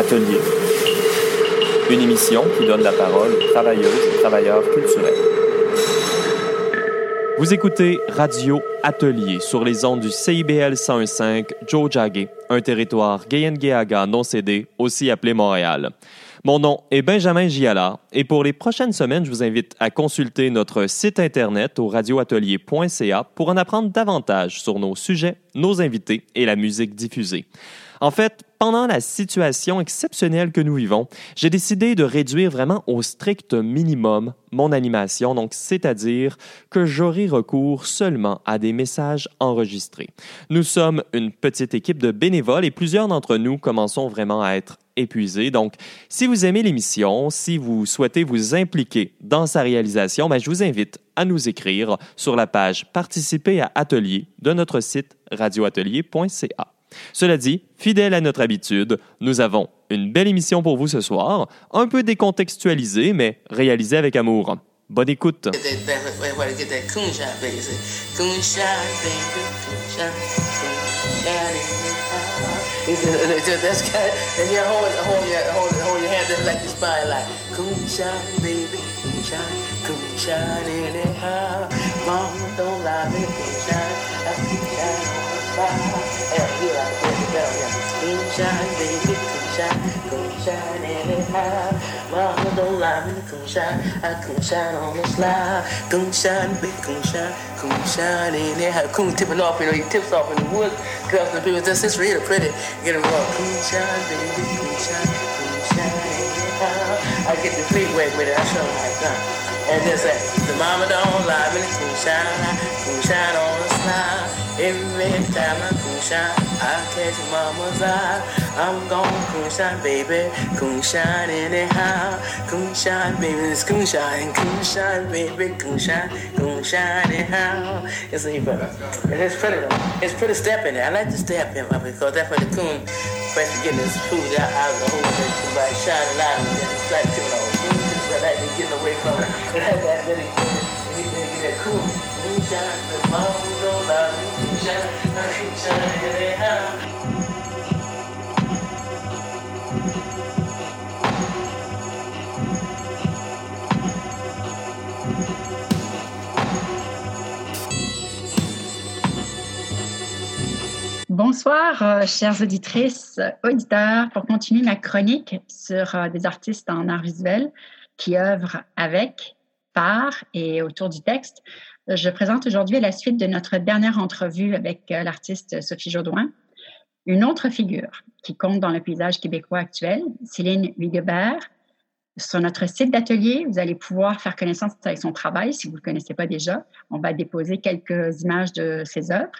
Atelier. Une émission qui donne la parole aux travailleuses et travailleurs culturels. Vous écoutez Radio Atelier sur les ondes du CIBL 101.5 Joe Jagge, un territoire Gayengeaga non cédé, aussi appelé Montréal. Mon nom est Benjamin Giala et pour les prochaines semaines, je vous invite à consulter notre site internet au radioatelier.ca pour en apprendre davantage sur nos sujets, nos invités et la musique diffusée. En fait, pendant la situation exceptionnelle que nous vivons, j'ai décidé de réduire vraiment au strict minimum mon animation, donc c'est-à-dire que j'aurai recours seulement à des messages enregistrés. Nous sommes une petite équipe de bénévoles et plusieurs d'entre nous commençons vraiment à être épuisés. Donc, si vous aimez l'émission, si vous souhaitez vous impliquer dans sa réalisation, ben, je vous invite à nous écrire sur la page Participer à Atelier de notre site radioatelier.ca. Cela dit, fidèle à notre habitude, nous avons une belle émission pour vous ce soir, un peu décontextualisée, mais réalisée avec amour. Bonne écoute. Shine, baby, come shine, come shine anyhow. Mama don't lie, me come shine, I come shine on the slide. Come shine, baby, come shine, come shine anyhow. Come tipping off, you know, he tips off in the woods. Girls and people, this is really pretty. Get him wrong. Come shine, baby, come shine, come shine anyhow. I get the feet wet with it, I show like that. And just say, the mama don't lie, me come shine, come shine on the slide. Every time I shine. I catch mama's eye. I'm gon' moonshine, baby. Moonshine anyhow. Moonshine, baby. It's moonshine. Moonshine, baby. Moonshine. Moonshine anyhow. It's even. It's pretty. It's pretty stepping. I like to step in because that's where the coon first getting his food out, of the hole. Somebody shining light and then it's like you know. I like to get away from it. It had that really. Get cool. Moonshine, the mom don't love me. Bonsoir, euh, chères auditrices, auditeurs, pour continuer ma chronique sur euh, des artistes en art visuel qui œuvrent avec, par et autour du texte. Je présente aujourd'hui la suite de notre dernière entrevue avec euh, l'artiste Sophie Jaudoin. Une autre figure qui compte dans le paysage québécois actuel, Céline Huguebert. Sur notre site d'atelier, vous allez pouvoir faire connaissance avec son travail si vous ne le connaissez pas déjà. On va déposer quelques images de ses œuvres.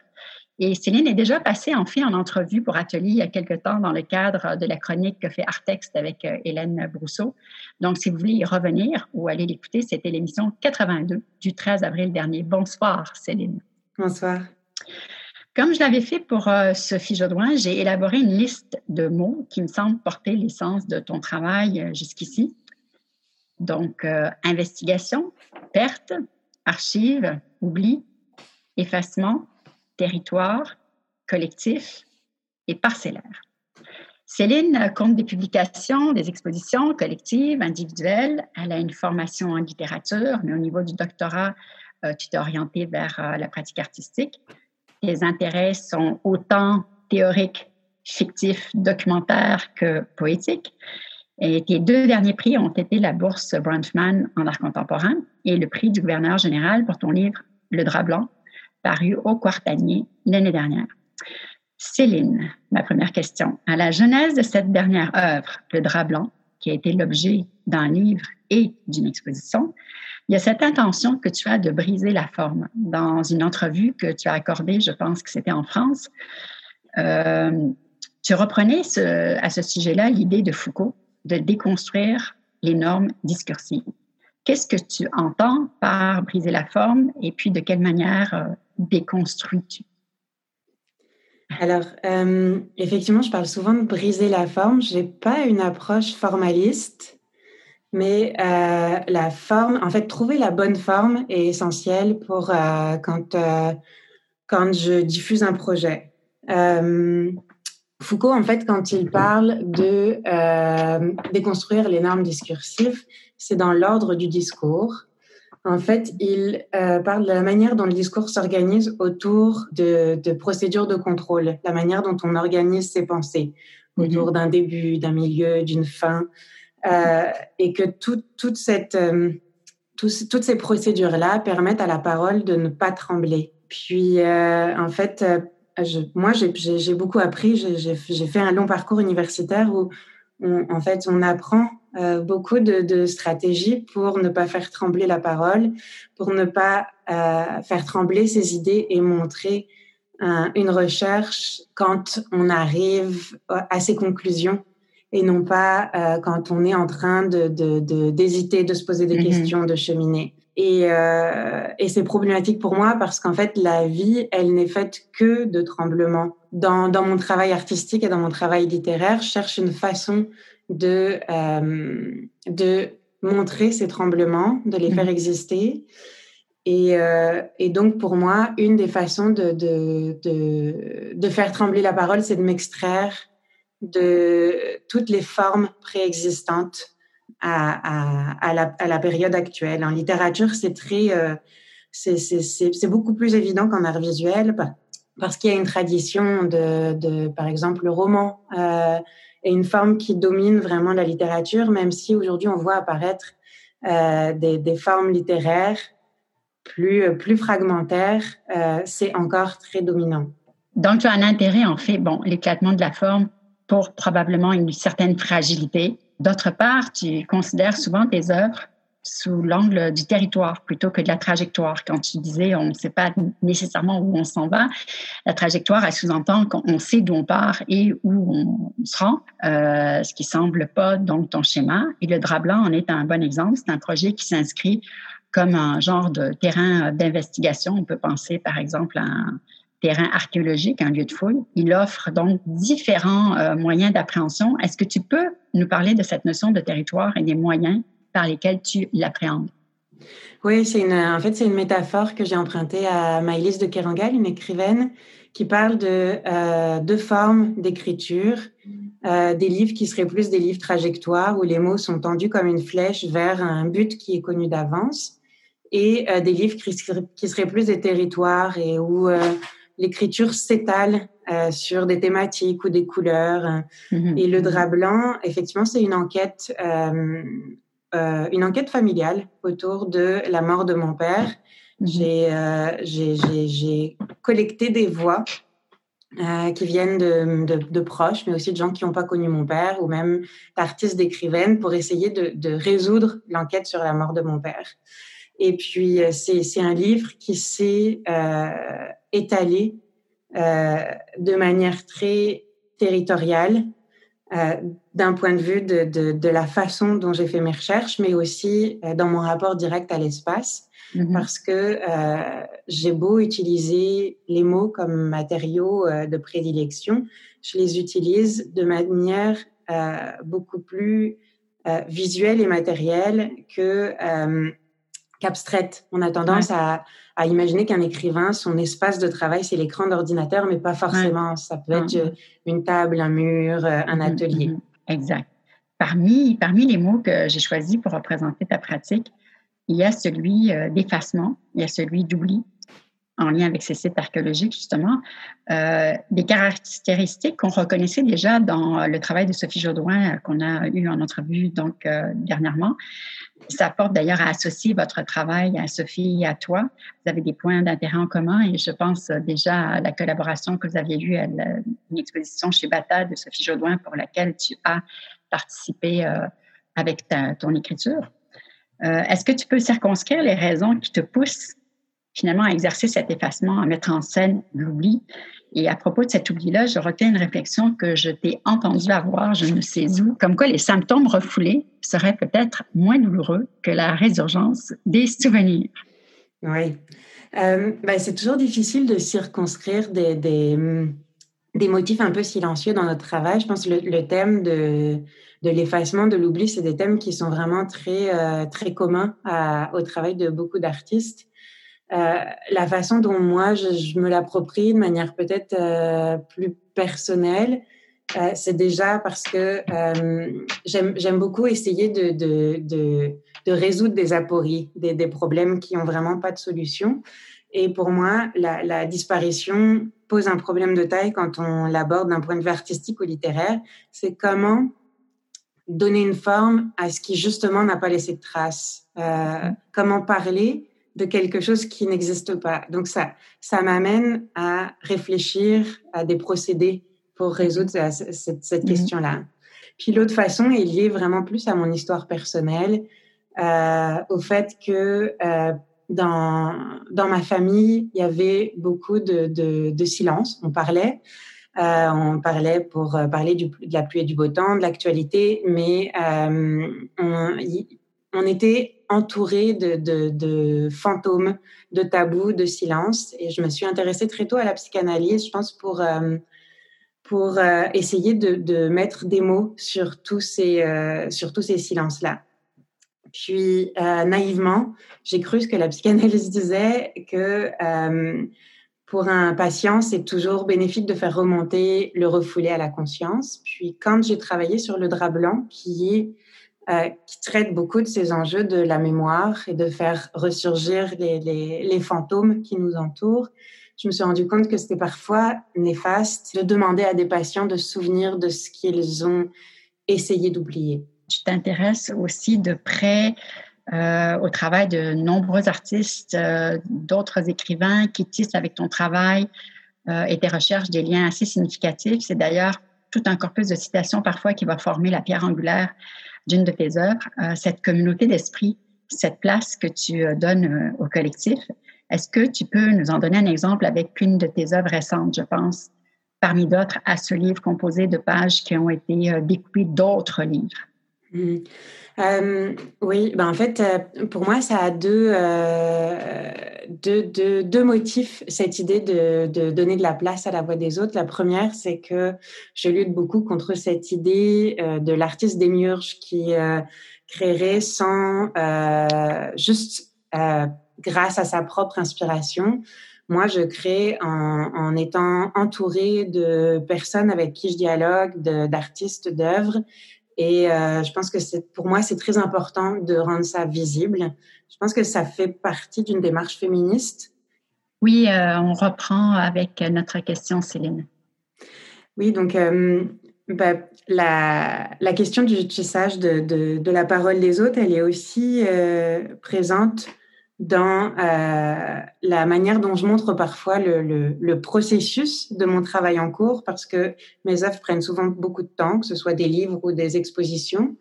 Et Céline est déjà passée en fait en entrevue pour Atelier il y a quelque temps dans le cadre de la chronique que fait Artext avec euh, Hélène Brousseau. Donc, si vous voulez y revenir ou aller l'écouter, c'était l'émission 82 du 13 avril dernier. Bonsoir, Céline. Bonsoir. Comme je l'avais fait pour euh, Sophie Jodouin, j'ai élaboré une liste de mots qui me semblent porter l'essence de ton travail euh, jusqu'ici. Donc, investigation, perte, archive, oubli, effacement, territoire, collectif et parcellaire. Céline compte des publications, des expositions collectives, individuelles. Elle a une formation en littérature, mais au niveau du doctorat, euh, tu t'es orienté vers euh, la pratique artistique. Tes intérêts sont autant théoriques, fictifs, documentaires que poétiques. Et tes deux derniers prix ont été la bourse Brandtman en art contemporain et le prix du gouverneur général pour ton livre Le drap blanc, paru au Quartanier l'année dernière. Céline, ma première question. À la genèse de cette dernière œuvre, Le drap blanc, qui a été l'objet d'un livre et d'une exposition, il y a cette intention que tu as de briser la forme. Dans une entrevue que tu as accordée, je pense que c'était en France, euh, tu reprenais à ce sujet-là l'idée de Foucault de déconstruire les normes discursives. Qu'est-ce que tu entends par briser la forme et puis de quelle manière euh, déconstruis-tu? Alors, euh, effectivement, je parle souvent de briser la forme. Je n'ai pas une approche formaliste, mais euh, la forme, en fait, trouver la bonne forme est essentiel pour quand, quand je diffuse un projet. Foucault, en fait, quand il parle de euh, déconstruire les normes discursives, c'est dans l'ordre du discours. En fait, il euh, parle de la manière dont le discours s'organise autour de, de, procédures de contrôle, la manière dont on organise ses pensées autour mhm. d'un début, d'un milieu, d'une fin, euh, et que tout, toute cette, euh, toutes ces procédures-là permettent à la parole de ne pas trembler. Puis, euh, en fait, je, moi, j'ai beaucoup appris. J'ai fait un long parcours universitaire où, en fait, on apprend euh, beaucoup de, de, stratégies pour ne pas faire trembler la parole, pour ne pas euh, faire trembler ses idées et montrer euh, une recherche quand on arrive à ses conclusions et non pas euh, quand on est en train de d'hésiter, de, de, se poser des mm-hmm. questions, de cheminer. Et, euh, et c'est problématique pour moi parce qu'en fait, la vie, elle n'est faite que de tremblements. Dans, dans mon travail artistique et dans mon travail littéraire, je cherche une façon de, euh, de montrer ces tremblements, de les faire mhm. exister. Et, euh, et, donc, pour moi, une des façons de, de, de, de faire trembler la parole, c'est de m'extraire de toutes les formes préexistantes à, à, à, la, à, la, période actuelle. En littérature, c'est très, euh, c'est beaucoup plus évident qu'en art visuel parce qu'il y a une tradition de, par exemple, le roman. Euh, et une forme qui domine vraiment la littérature, même si aujourd'hui on voit apparaître euh, des, formes littéraires plus, plus fragmentaires, euh, c'est encore très dominant. Donc, tu as un intérêt, en fait, bon, l'éclatement de la forme pour probablement une certaine fragilité. D'autre part, tu considères souvent tes œuvres sous l'angle du territoire plutôt que de la trajectoire. Quand tu disais on ne sait pas nécessairement où on s'en va, la trajectoire, elle sous-entend qu'on sait d'où on part et où on se rend, euh, ce qui semble pas donc ton schéma. Et le drap blanc en est un bon exemple. C'est un projet qui s'inscrit comme un genre de terrain d'investigation. On peut penser par exemple à un terrain archéologique, un lieu de fouille. Il offre donc différents euh, moyens d'appréhension. Est-ce que tu peux nous parler de cette notion de territoire et des moyens par lesquels tu l'appréhendes. Oui, c'est une, en fait, c'est une métaphore que j'ai empruntée à Maëlys de Kerangal, une écrivaine qui parle de euh, deux formes d'écriture, euh, des livres qui seraient plus des livres trajectoires où les mots sont tendus comme une flèche vers un but qui est connu d'avance, et euh, des livres qui, qui, seraient plus des territoires et où l'écriture s'étale euh, sur des thématiques ou des couleurs. Mm-hmm. Et le drap blanc, effectivement, c'est une enquête euh, euh, une enquête familiale autour de la mort de mon père. Mhm. Euh, j'ai collecté des voix euh, qui viennent de, de, de, proches, mais aussi de gens qui n'ont pas connu mon père, ou même d'artistes, d'écrivaines, pour essayer de, de résoudre l'enquête sur la mort de mon père. Et puis, euh, c'est un livre qui s'est euh, étalé euh, de manière très territoriale, euh, d'un point de vue de, de, de, la façon dont j'ai fait mes recherches, mais aussi euh, dans mon rapport direct à l'espace, mm-hmm. parce que euh, j'ai beau utiliser les mots comme matériaux euh, de prédilection, je les utilise de manière beaucoup plus visuelle et matérielle que qu'abstraite. On a tendance à, à, imaginer qu'un écrivain, son espace de travail, c'est l'écran d'ordinateur, mais pas forcément. Ça peut être une table, un mur, un mm-hmm, atelier. Exact. Parmi, parmi les mots que j'ai choisis pour représenter ta pratique, il y a celui euh, d'effacement, il y a celui d'oubli, en lien avec ces sites archéologiques, justement, euh, des caractéristiques qu'on reconnaissait déjà dans le travail de Sophie Jodoin qu'on a eu en entrevue donc euh, dernièrement. Ça porte d'ailleurs à associer votre travail à Sophie et à toi. Vous avez des points d'intérêt en commun et je pense déjà à la collaboration que vous aviez eue à une exposition chez Bata de Sophie Jodoin pour laquelle tu as participé euh, avec ton écriture. Euh, Est-ce que tu peux circonscrire les raisons qui te poussent finalement à exercer cet effacement, à mettre en scène l'oubli et à propos de cet oubli-là, je retiens une réflexion que je t'ai entendue avoir, je ne sais où, comme quoi les symptômes refoulés seraient peut-être moins douloureux que la résurgence des souvenirs. Oui. Euh, ben, c'est toujours difficile de circonscrire des, des, des, motifs un peu silencieux dans notre travail. Je pense que le, le thème de, de l'effacement, de l'oubli, c'est des thèmes qui sont vraiment très, euh, très communs au travail de beaucoup d'artistes. Euh, la façon dont moi je, me l'approprie de manière peut-être euh, plus personnelle, euh, c'est déjà parce que j'aime beaucoup essayer de, résoudre des apories, des, problèmes qui ont vraiment pas de solution. Et pour moi, la, la disparition pose un problème de taille quand on l'aborde d'un point de vue artistique ou littéraire. C'est comment donner une forme à ce qui justement n'a pas laissé de traces. Comment parler de quelque chose qui n'existe pas. Donc ça, ça m'amène à réfléchir à des procédés pour résoudre cette, cette, mhm. question-là. Puis l'autre façon est liée vraiment plus à mon histoire personnelle, euh, au fait que euh, dans, dans ma famille, il y avait beaucoup de, de, de silence. On parlait, euh, on parlait pour euh, parler du, de la pluie et du beau temps, de l'actualité, mais euh, on, on était entouré de, de, fantômes, de tabous, de silence. Et je me suis intéressée très tôt à la psychanalyse, je pense, pour euh, pour euh, essayer de, mettre des mots sur tous ces, euh, sur tous ces silences-là. Puis, naïvement, j'ai cru ce que la psychanalyse disait, que pour un patient, c'est toujours bénéfique de faire remonter le refoulé à la conscience. Puis, quand j'ai travaillé sur le drap blanc, qui est qui traite beaucoup de ces enjeux de la mémoire et de faire ressurgir les, fantômes qui nous entourent, je me suis rendu compte que c'était parfois néfaste de demander à des patients de souvenir de ce qu'ils ont essayé d'oublier. Tu t'intéresses aussi de près euh, au travail de nombreux artistes, euh, d'autres écrivains qui tissent avec ton travail euh, et tes recherches des liens assez significatifs. C'est d'ailleurs tout un corpus de citations parfois qui va former la pierre angulaire d'une de tes œuvres. Euh, cette communauté d'esprit, cette place que tu euh, donnes euh, au collectif, est-ce que tu peux nous en donner un exemple avec une de tes œuvres récentes, je pense, parmi d'autres, à ce livre composé de pages qui ont été découpées d'autres livres? Mmh. Oui, ben en fait, euh, pour moi, ça a deux, euh, deux, deux, deux, motifs, cette idée de, de, donner de la place à la voix des autres. La première, c'est que je lutte beaucoup contre cette idée euh, de l'artiste démiurge qui créerait sans juste grâce à sa propre inspiration. Moi, je crée en, en étant entourée de personnes avec qui je dialogue, d'artistes, d'œuvres. Et euh, je pense que c'est, pour moi, c'est très important de rendre ça visible. Je pense que ça fait partie d'une démarche féministe. Oui, euh, on reprend avec notre question, Céline. Oui, donc euh, bah, la, la, question du tissage de, de, de, la parole des autres, elle est aussi présente dans euh, la manière dont je montre parfois le, le, le, processus de mon travail en cours, parce que mes œuvres prennent souvent beaucoup de temps, que ce soit des livres ou des expositions.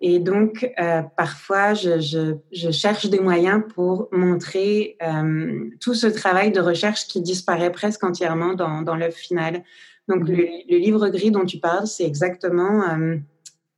Et donc, euh, parfois, je, je, je, cherche des moyens pour montrer euh, tout ce travail de recherche qui disparaît presque entièrement dans, dans l'œuvre finale. Donc, mmh. le, le, livre gris dont tu parles, c'est exactement euh,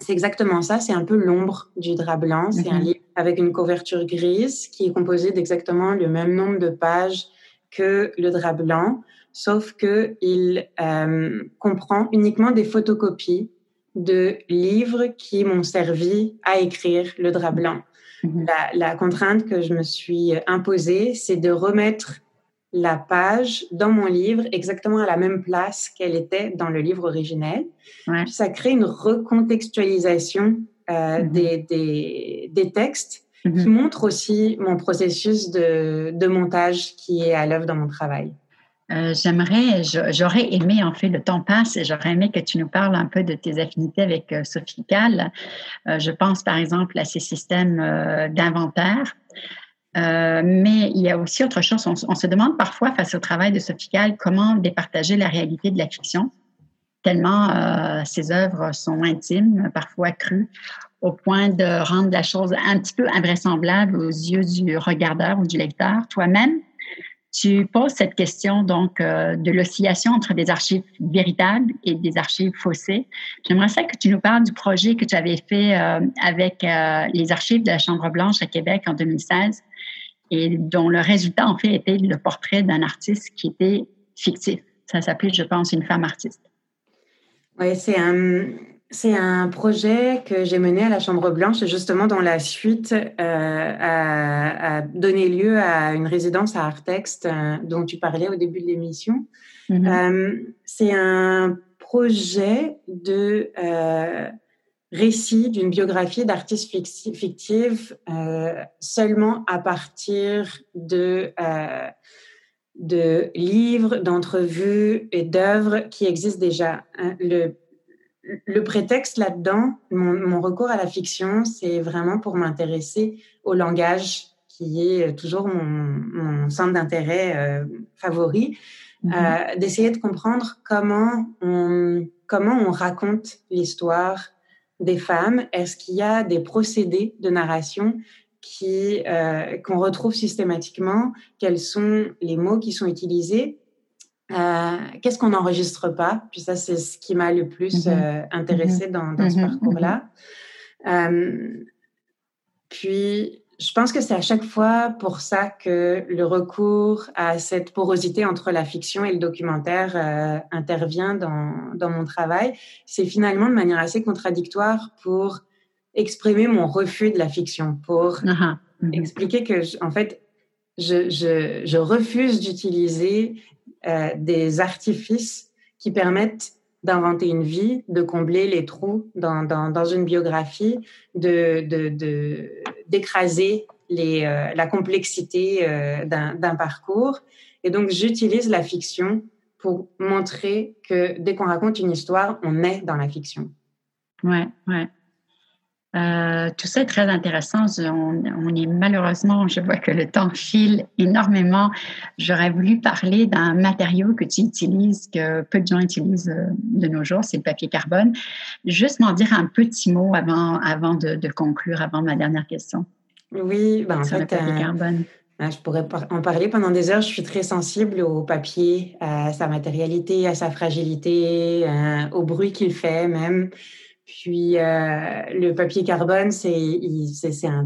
c'est exactement ça, c'est un peu l'ombre du drap blanc. C'est un mhm. livre avec une couverture grise qui est composé d'exactement le même nombre de pages que le drap blanc, sauf que il euh, comprend uniquement des photocopies de livres qui m'ont servi à écrire le drap blanc. Mhm. La, la, contrainte que je me suis imposée, c'est de remettre la page dans mon livre exactement à la même place qu'elle était dans le livre originel. Ouais. Ça crée une recontextualisation euh, mm-hmm. des, des, des, textes mm-hmm. qui montre aussi mon processus de, de montage qui est à l'œuvre dans mon travail. Euh, j'aimerais, j'aurais aimé, en fait, le temps passe et j'aurais aimé que tu nous parles un peu de tes affinités avec euh, Sophie Cal. Euh, je pense, par exemple, à ces systèmes d'inventaire mais il y a aussi autre chose. On, on, se demande parfois, face au travail de Sophie Gall, comment départager la réalité de la fiction, tellement euh, ses œuvres sont intimes, parfois crues, au point de rendre la chose un petit peu invraisemblable aux yeux du regardeur ou du lecteur. Toi-même, tu poses cette question donc euh, de l'oscillation entre des archives véritables et des archives faussées. J'aimerais ça que tu nous parles du projet que tu avais fait euh, avec euh, les archives de la Chambre blanche à Québec en 2016 et dont le résultat en fait était le portrait d'un artiste qui était fictif. Ça s'appelait, je pense, une femme artiste. Oui, c'est un c'est un projet que j'ai mené à la Chambre Blanche, justement dans la suite euh, a, a, donné lieu à une résidence à Artext euh, dont tu parlais au début de l'émission. Mm -hmm. euh, c'est un projet de euh, récit d'une biographie d'artiste fictive euh, seulement à partir de, de livres, d'entrevues et d'œuvres qui existent déjà. Hein, le, le prétexte là-dedans, mon, recours à la fiction, c'est vraiment pour m'intéresser au langage qui est toujours mon, centre d'intérêt euh, favori, mm-hmm. euh, d'essayer de comprendre comment on, comment on raconte l'histoire des femmes. Est-ce qu'il y a des procédés de narration qui euh, qu'on retrouve systématiquement Quels sont les mots qui sont utilisés euh, qu'est-ce qu'on n'enregistre pas? Puis ça, c'est ce qui m'a le plus mm-hmm. euh, intéressé mm-hmm. dans, dans ce mm-hmm. parcours-là. Euh, puis, je pense que c'est à chaque fois pour ça que le recours à cette porosité entre la fiction et le documentaire euh, intervient dans, dans mon travail. C'est finalement de manière assez contradictoire pour exprimer mon refus de la fiction, pour uh-huh. expliquer que, en fait, je, je, je refuse d'utiliser euh, des artifices qui permettent d'inventer une vie, de combler les trous dans, dans, dans une biographie, de, de, d'écraser les, euh, la complexité euh, d'un, parcours. Et donc, j'utilise la fiction pour montrer que dès qu'on raconte une histoire, on est dans la fiction. Ouais, ouais. Euh, tout ça est très intéressant. On, est malheureusement, je vois que le temps file énormément. J'aurais voulu parler d'un matériau que tu utilises, que peu de gens utilisent euh, de nos jours, c'est le papier carbone. Juste m'en dire un petit mot avant, avant de, conclure, avant ma dernière question. Oui, ben en fait, le papier euh, carbone. Je pourrais en parler pendant des heures. Je suis très sensible au papier, à sa matérialité, à sa fragilité, au bruit qu'il fait même. Puis euh, le papier carbone, c'est il,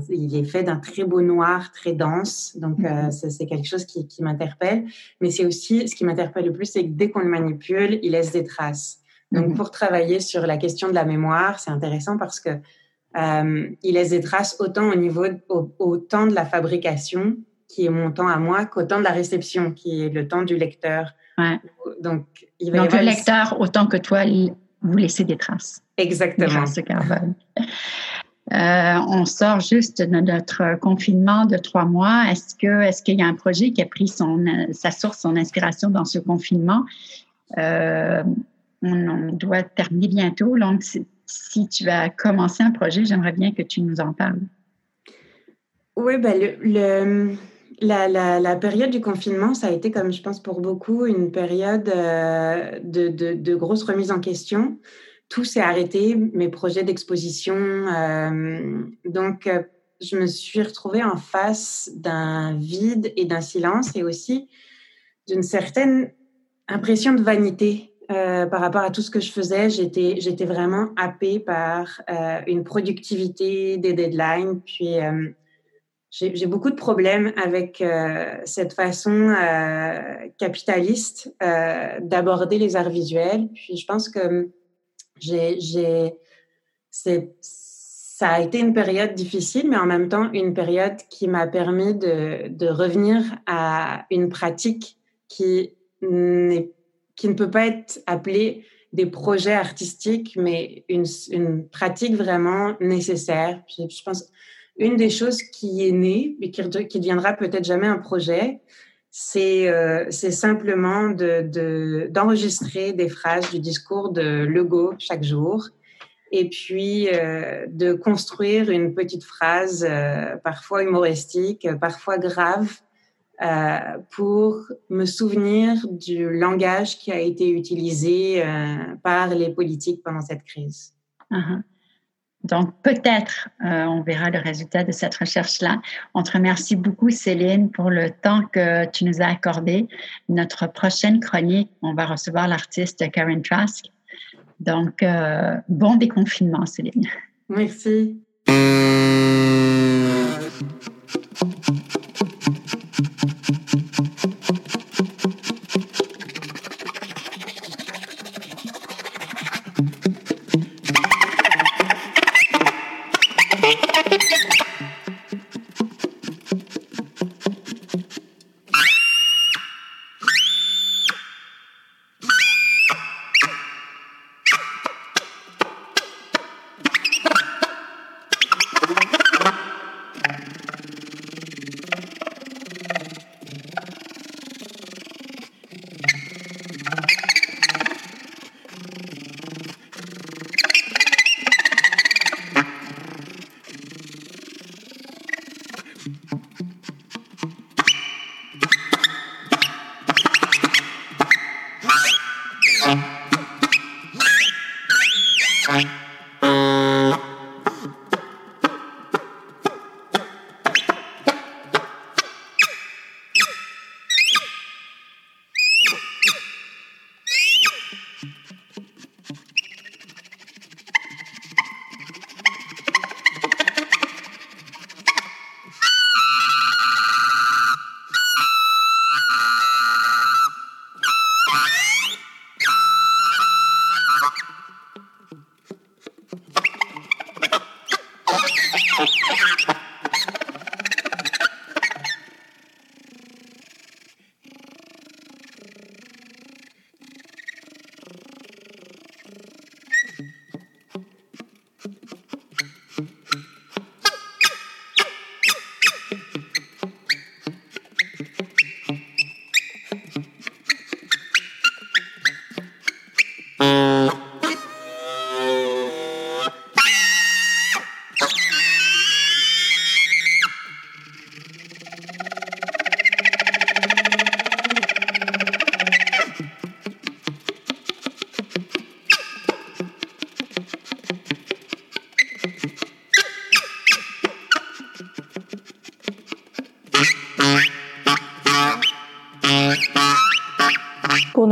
il est fait d'un très beau noir, très dense. Donc euh, mm-hmm. c'est quelque chose qui, qui m'interpelle. Mais c'est aussi ce qui m'interpelle le plus, c'est que dès qu'on le manipule, il laisse des traces. Donc mm-hmm. pour travailler sur la question de la mémoire, c'est intéressant parce que euh, il laisse des traces autant au niveau au, temps de la fabrication, qui est mon temps à moi, qu'au temps de la réception, qui est le temps du lecteur. Ouais. Donc, il va Donc le lecteur autant que toi vous laissez des traces. Exactement. carbone. Euh, on sort juste de notre confinement de trois mois. Est-ce que est-ce qu'il y a un projet qui a pris son sa source, son inspiration dans ce confinement? Euh, on, doit terminer bientôt. Donc, si, tu vas commencer un projet, j'aimerais bien que tu nous en parles. Oui, ben le, la, période du confinement, ça a été, comme je pense pour beaucoup, une période euh, de, grosse remise en question tout s'est arrêté, mes projets d'exposition. Euh, donc, euh, je me suis retrouvée en face d'un vide et d'un silence et aussi d'une certaine impression de vanité par rapport à tout ce que je faisais. J'étais vraiment happée par une productivité, des deadlines. Puis, j'ai, beaucoup de problèmes avec cette façon capitaliste d'aborder les arts visuels. Puis, je pense que j'ai, c'est, ça a été une période difficile, mais en même temps une période qui m'a permis de, revenir à une pratique qui, qui ne peut pas être appelée des projets artistiques, mais une, une pratique vraiment nécessaire. Je, je pense une des choses qui est née, et qui, qui deviendra peut-être jamais un projet, c'est euh, simplement d'enregistrer de, des phrases du discours de Legault chaque jour et puis euh, de construire une petite phrase euh, parfois humoristique, parfois grave, euh, pour me souvenir du langage qui a été utilisé euh, par les politiques pendant cette crise. Uh-huh. Donc, peut-être, euh, on verra le résultat de cette recherche-là. On te remercie beaucoup, Céline, pour le temps que tu nous as accordé. Notre prochaine chronique, on va recevoir l'artiste Karen Trask. Donc, euh, bon déconfinement, Céline. Merci.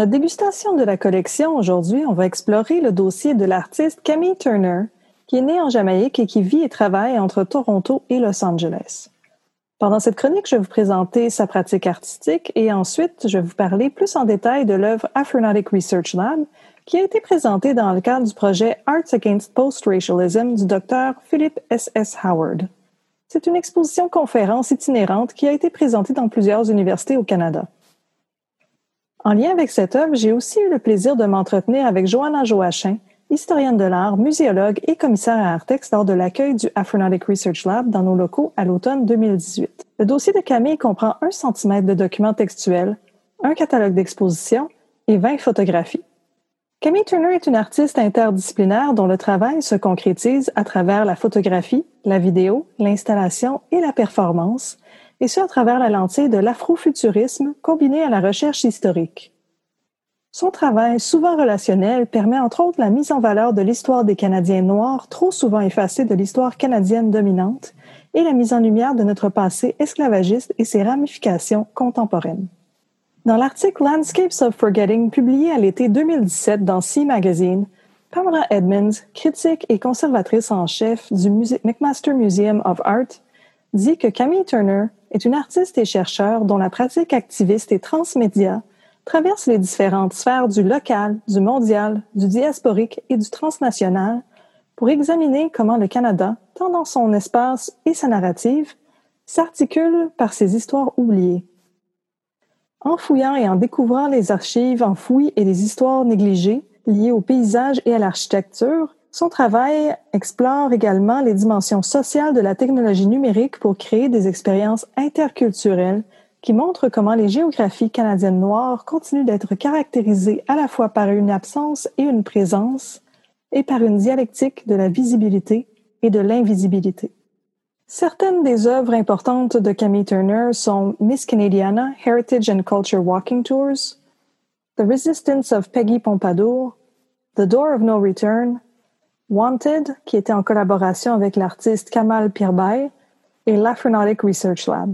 Notre dégustation de la collection, aujourd'hui, on va explorer le dossier de l'artiste Camille Turner, qui est née en Jamaïque et qui vit et travaille entre Toronto et Los Angeles. Pendant cette chronique, je vais vous présenter sa pratique artistique et ensuite, je vais vous parler plus en détail de l'œuvre Afronautic Research Lab, qui a été présentée dans le cadre du projet Arts Against Post-Racialism du Dr. Philip S. S. Howard. C'est une exposition conférence itinérante qui a été présentée dans plusieurs universités au Canada. En lien avec cette œuvre, j'ai aussi eu le plaisir de m'entretenir avec Joanna Joachim, historienne de l'art, muséologue et commissaire à Artex lors de l'accueil du Afronautic Research Lab dans nos locaux à l'automne 2018. Le dossier de Camille comprend un centimètre de documents textuels, un catalogue d'exposition et 20 photographies. Camille Turner est une artiste interdisciplinaire dont le travail se concrétise à travers la photographie, la vidéo, l'installation et la performance, et ce à travers la lentille de l'afrofuturisme combiné à la recherche historique. Son travail, souvent relationnel, permet entre autres la mise en valeur de l'histoire des Canadiens noirs, trop souvent effacée de l'histoire canadienne dominante, et la mise en lumière de notre passé esclavagiste et ses ramifications contemporaines. Dans l'article Landscapes of Forgetting publié à l'été 2017 dans Sea Magazine, Pamela Edmonds, critique et conservatrice en chef du McMaster Museum of Art, dit que Camille Turner est une artiste et chercheur dont la pratique activiste et transmédia traverse les différentes sphères du local, du mondial, du diasporique et du transnational pour examiner comment le Canada, tant dans son espace et sa narrative, s'articule par ses histoires oubliées. En fouillant et en découvrant les archives enfouies et les histoires négligées liées au paysage et à l'architecture, son travail explore également les dimensions sociales de la technologie numérique pour créer des expériences interculturelles qui montre comment les géographies canadiennes noires continuent d'être caractérisées à la fois par une absence et une présence, et par une dialectique de la visibilité et de l'invisibilité. Certaines des œuvres importantes de Camille Turner sont Miss Canadiana, Heritage and Culture Walking Tours, The Resistance of Peggy Pompadour, The Door of No Return, Wanted, qui était en collaboration avec l'artiste Kamal Pirbay, et l'Afronautic Research Lab.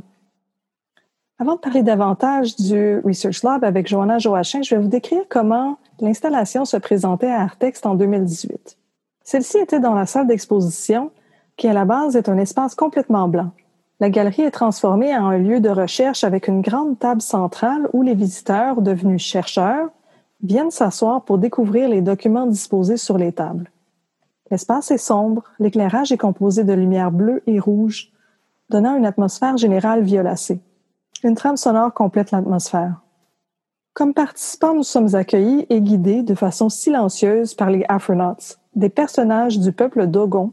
Avant de parler davantage du Research Lab avec Joanna Joachim, je vais vous décrire comment l'installation se présentait à Artext en 2018. Celle-ci était dans la salle d'exposition, qui à la base est un espace complètement blanc. La galerie est transformée en un lieu de recherche avec une grande table centrale où les visiteurs, devenus chercheurs, viennent s'asseoir pour découvrir les documents disposés sur les tables. L'espace est sombre, l'éclairage est composé de lumière bleue et rouge, donnant une atmosphère générale violacée. Une trame sonore complète l'atmosphère. Comme participants, nous sommes accueillis et guidés de façon silencieuse par les Afronauts, des personnages du peuple Dogon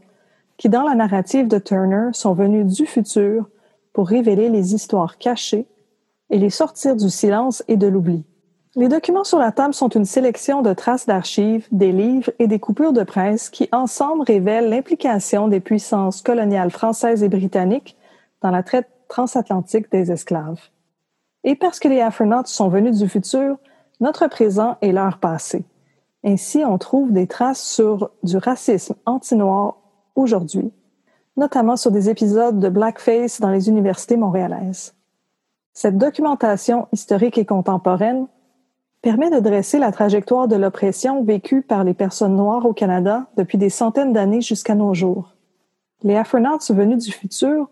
qui, dans la narrative de Turner, sont venus du futur pour révéler les histoires cachées et les sortir du silence et de l'oubli. Les documents sur la table sont une sélection de traces d'archives, des livres et des coupures de presse qui ensemble révèlent l'implication des puissances coloniales françaises et britanniques dans la traite transatlantique des esclaves. Et parce que les Afronautes sont venus du futur, notre présent est leur passé. Ainsi, on trouve des traces sur du racisme anti-noir aujourd'hui, notamment sur des épisodes de blackface dans les universités montréalaises. Cette documentation historique et contemporaine permet de dresser la trajectoire de l'oppression vécue par les personnes noires au Canada depuis des centaines d'années jusqu'à nos jours. Les Afronautes venus du futur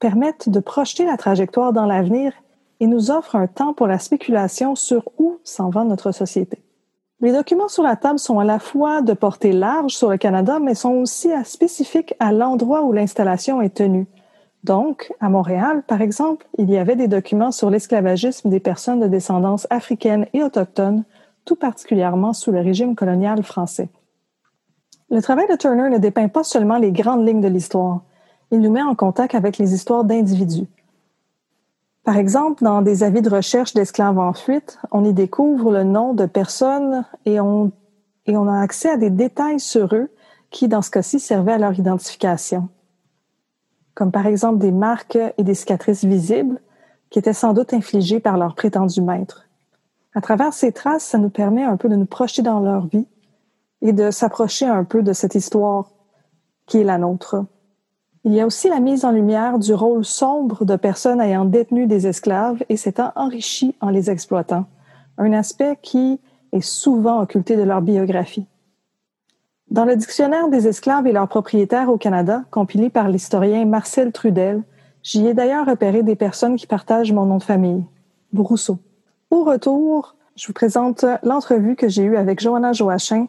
permettent de projeter la trajectoire dans l'avenir et nous offrent un temps pour la spéculation sur où s'en va notre société. Les documents sur la table sont à la fois de portée large sur le Canada, mais sont aussi spécifiques à l'endroit où l'installation est tenue. Donc, à Montréal, par exemple, il y avait des documents sur l'esclavagisme des personnes de descendance africaine et autochtone, tout particulièrement sous le régime colonial français. Le travail de Turner ne dépeint pas seulement les grandes lignes de l'histoire, il nous met en contact avec les histoires d'individus. Par exemple, dans des avis de recherche d'esclaves en fuite, on y découvre le nom de personnes et on, a accès à des détails sur eux qui, dans ce cas-ci, servaient à leur identification. Comme par exemple des marques et des cicatrices visibles qui étaient sans doute infligées par leur prétendu maître. À travers ces traces, ça nous permet un peu de nous projeter dans leur vie et de s'approcher un peu de cette histoire qui est la nôtre. Il y a aussi la mise en lumière du rôle sombre de personnes ayant détenu des esclaves et s'étant enrichies en les exploitant, un aspect qui est souvent occulté de leur biographie. Dans le Dictionnaire des esclaves et leurs propriétaires au Canada, compilé par l'historien Marcel Trudel, j'y ai d'ailleurs repéré des personnes qui partagent mon nom de famille, Brousseau. Au retour, je vous présente l'entrevue que j'ai eue avec Johanna Joachim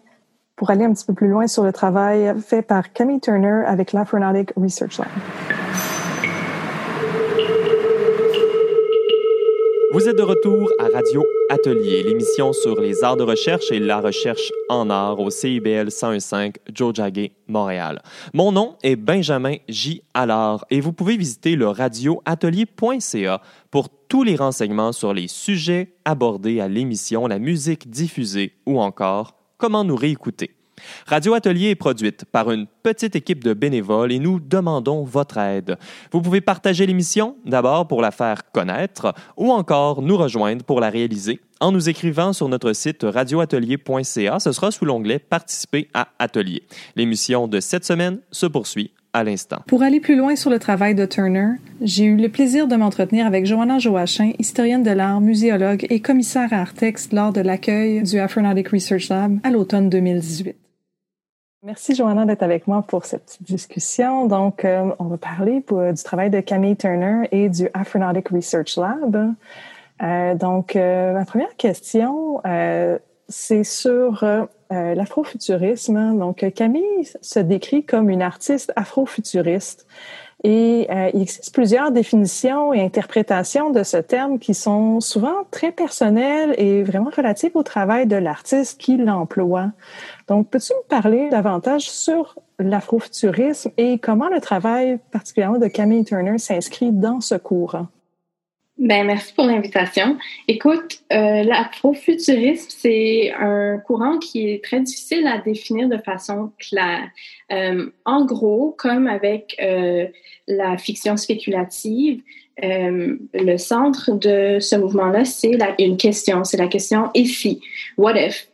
pour aller un petit peu plus loin sur le travail fait par Camille Turner avec l'Afronautic Research Lab. Vous êtes de retour à Radio Atelier, l'émission sur les arts de recherche et la recherche en art au CIBL 101.5 Jojage, Montréal. Mon nom est Benjamin J. Allard et vous pouvez visiter le radioatelier.ca pour tous les renseignements sur les sujets abordés à l'émission, la musique diffusée ou encore comment nous réécouter. Radio Atelier est produite par une petite équipe de bénévoles et nous demandons votre aide. Vous pouvez partager l'émission, d'abord pour la faire connaître, ou encore nous rejoindre pour la réaliser en nous écrivant sur notre site radioatelier.ca. Ce sera sous l'onglet Participer à Atelier. L'émission de cette semaine se poursuit à l'instant. Pour aller plus loin sur le travail de Turner, j'ai eu le plaisir de m'entretenir avec Joanna Joachim, historienne de l'art, muséologue et commissaire à Artex lors de l'accueil du Afronautic Research Lab à l'automne 2018. Merci Joanna d'être avec moi pour cette petite discussion. Donc, euh, on va parler pour, du travail de Camille Turner et du Afronautic Research Lab. Euh, donc, euh, ma première question, c'est sur l'afrofuturisme. Donc, Camille se décrit comme une artiste afrofuturiste. Et euh, il existe plusieurs définitions et interprétations de ce terme qui sont souvent très personnelles et vraiment relatives au travail de l'artiste qui l'emploie. Donc, peux-tu me parler davantage sur l'afrofuturisme et comment le travail particulièrement de Camille Turner s'inscrit dans ce courant? Ben, merci pour l'invitation. Écoute, euh, l'afrofuturisme, c'est un courant qui est très difficile à définir de façon claire. Euh, en gros, comme avec euh, la fiction spéculative, le centre de ce mouvement-là, c'est une question, c'est la question « et si »,« what if ».